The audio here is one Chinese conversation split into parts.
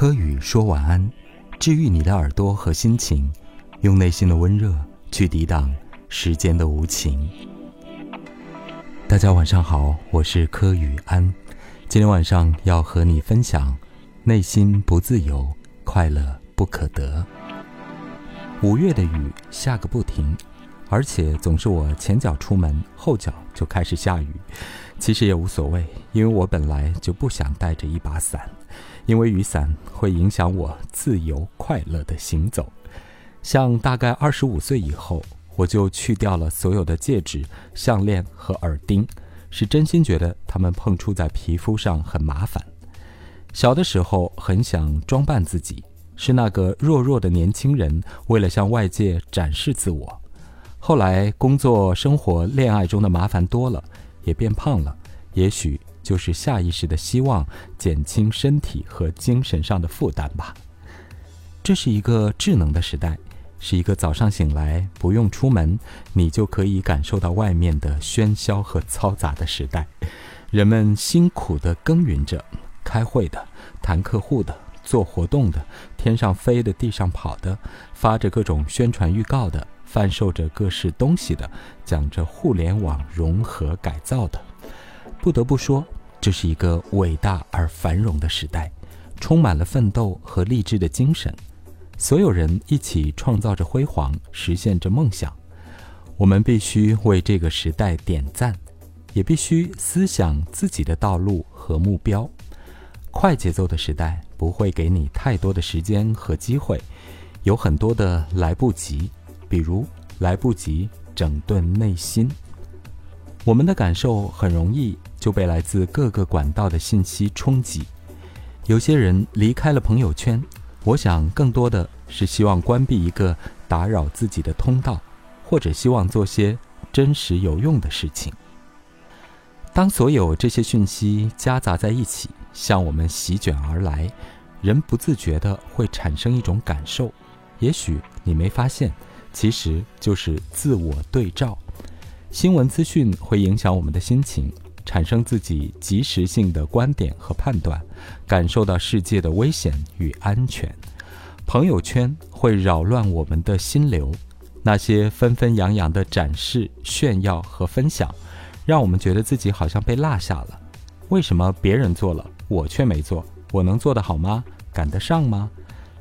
柯宇说晚安，治愈你的耳朵和心情，用内心的温热去抵挡时间的无情。大家晚上好，我是柯宇安，今天晚上要和你分享：内心不自由，快乐不可得。五月的雨下个不停，而且总是我前脚出门，后脚就开始下雨。其实也无所谓，因为我本来就不想带着一把伞。因为雨伞会影响我自由快乐的行走，像大概二十五岁以后，我就去掉了所有的戒指、项链和耳钉，是真心觉得它们碰触在皮肤上很麻烦。小的时候很想装扮自己，是那个弱弱的年轻人，为了向外界展示自我。后来工作、生活、恋爱中的麻烦多了，也变胖了，也许。就是下意识的希望减轻身体和精神上的负担吧。这是一个智能的时代，是一个早上醒来不用出门，你就可以感受到外面的喧嚣和嘈杂的时代。人们辛苦地耕耘着，开会的、谈客户的、做活动的、天上飞的、地上跑的、发着各种宣传预告的、贩售着各式东西的、讲着互联网融合改造的。不得不说，这是一个伟大而繁荣的时代，充满了奋斗和励志的精神。所有人一起创造着辉煌，实现着梦想。我们必须为这个时代点赞，也必须思想自己的道路和目标。快节奏的时代不会给你太多的时间和机会，有很多的来不及，比如来不及整顿内心。我们的感受很容易。就被来自各个管道的信息冲击。有些人离开了朋友圈，我想更多的是希望关闭一个打扰自己的通道，或者希望做些真实有用的事情。当所有这些讯息夹杂在一起，向我们席卷而来，人不自觉地会产生一种感受，也许你没发现，其实就是自我对照。新闻资讯会影响我们的心情。产生自己及时性的观点和判断，感受到世界的危险与安全。朋友圈会扰乱我们的心流，那些纷纷扬扬的展示、炫耀和分享，让我们觉得自己好像被落下了。为什么别人做了，我却没做？我能做得好吗？赶得上吗？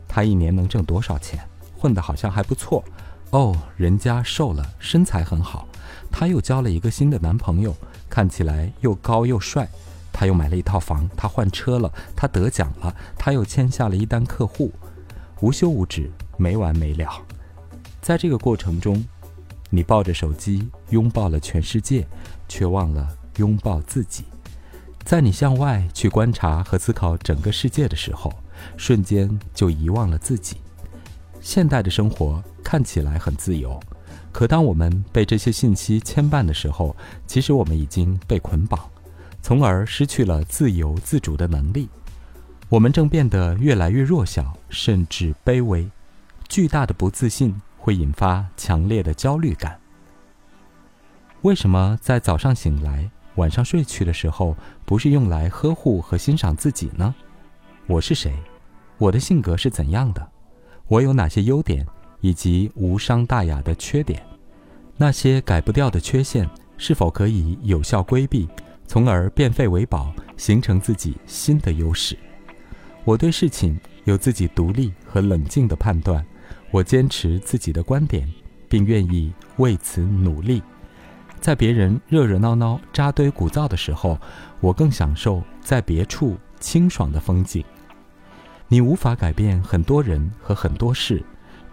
他一年能挣多少钱？混得好像还不错。哦，人家瘦了，身材很好。他又交了一个新的男朋友。看起来又高又帅，他又买了一套房，他换车了，他得奖了，他又签下了一单客户，无休无止，没完没了。在这个过程中，你抱着手机拥抱了全世界，却忘了拥抱自己。在你向外去观察和思考整个世界的时候，瞬间就遗忘了自己。现代的生活看起来很自由。可当我们被这些信息牵绊的时候，其实我们已经被捆绑，从而失去了自由自主的能力。我们正变得越来越弱小，甚至卑微。巨大的不自信会引发强烈的焦虑感。为什么在早上醒来、晚上睡去的时候，不是用来呵护和欣赏自己呢？我是谁？我的性格是怎样的？我有哪些优点？以及无伤大雅的缺点，那些改不掉的缺陷，是否可以有效规避，从而变废为宝，形成自己新的优势？我对事情有自己独立和冷静的判断，我坚持自己的观点，并愿意为此努力。在别人热热闹闹、扎堆鼓噪的时候，我更享受在别处清爽的风景。你无法改变很多人和很多事。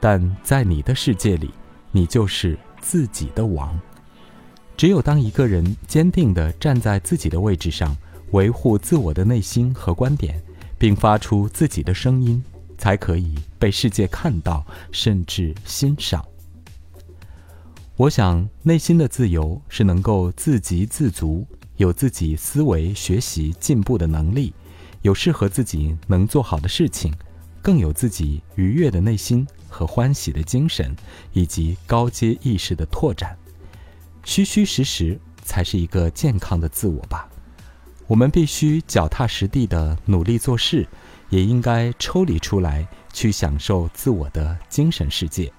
但在你的世界里，你就是自己的王。只有当一个人坚定地站在自己的位置上，维护自我的内心和观点，并发出自己的声音，才可以被世界看到，甚至欣赏。我想，内心的自由是能够自给自足，有自己思维、学习、进步的能力，有适合自己能做好的事情。更有自己愉悦的内心和欢喜的精神，以及高阶意识的拓展，虚虚实实才是一个健康的自我吧。我们必须脚踏实地的努力做事，也应该抽离出来，去享受自我的精神世界。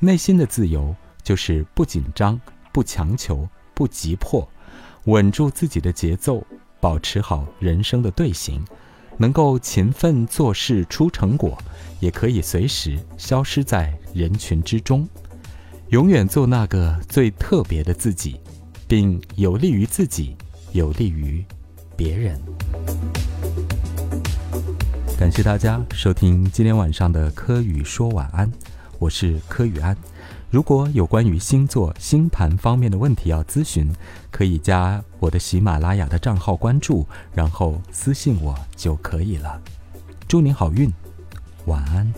内心的自由就是不紧张、不强求、不急迫，稳住自己的节奏，保持好人生的队形，能够勤奋做事出成果，也可以随时消失在人群之中，永远做那个最特别的自己，并有利于自己，有利于别人。感谢大家收听今天晚上的柯宇说晚安，我是柯宇安。如果有关于星座星盘方面的问题要咨询可以加我的喜马拉雅的账号关注然后私信我就可以了。祝你好运晚安。